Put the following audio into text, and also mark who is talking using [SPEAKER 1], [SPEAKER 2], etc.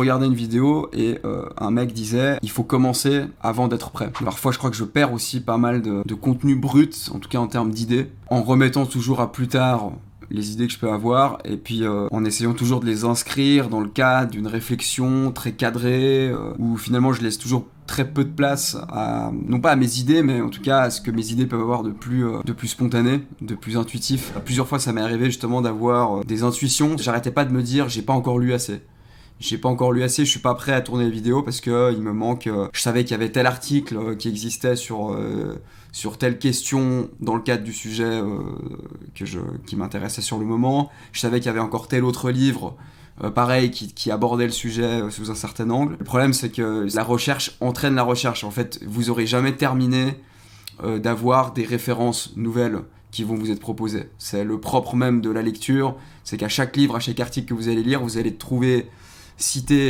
[SPEAKER 1] regardais une vidéo et euh, un mec disait il faut commencer avant d'être prêt. Parfois, je crois que je perds aussi pas mal de, contenu brut, en tout cas en termes d'idées, en remettant toujours à plus tard les idées que je peux avoir et puis euh, en essayant toujours de les inscrire dans le cadre d'une réflexion très cadrée euh, où finalement je laisse toujours très peu de place à non pas à mes idées mais en tout cas à ce que mes idées peuvent avoir de plus euh, de plus spontané, de plus intuitif. Plusieurs fois ça m'est arrivé justement d'avoir des intuitions, j'arrêtais pas de me dire j'ai pas encore lu assez j'ai pas encore lu assez, je suis pas prêt à tourner les vidéos parce que il me manque. je savais qu'il y avait tel article qui existait sur sur telle question dans le cadre du sujet euh, que je, qui m'intéressait sur le moment. Je savais qu'il y avait encore tel autre livre, euh, pareil, qui, qui, abordait le sujet euh, sous un certain angle. Le problème, c'est que la recherche entraîne la recherche. En fait, vous aurez jamais terminé d'avoir des références nouvelles qui vont vous être proposées. C'est le propre même de la lecture, c'est qu'à chaque livre, à chaque article que vous allez lire, vous allez trouver cité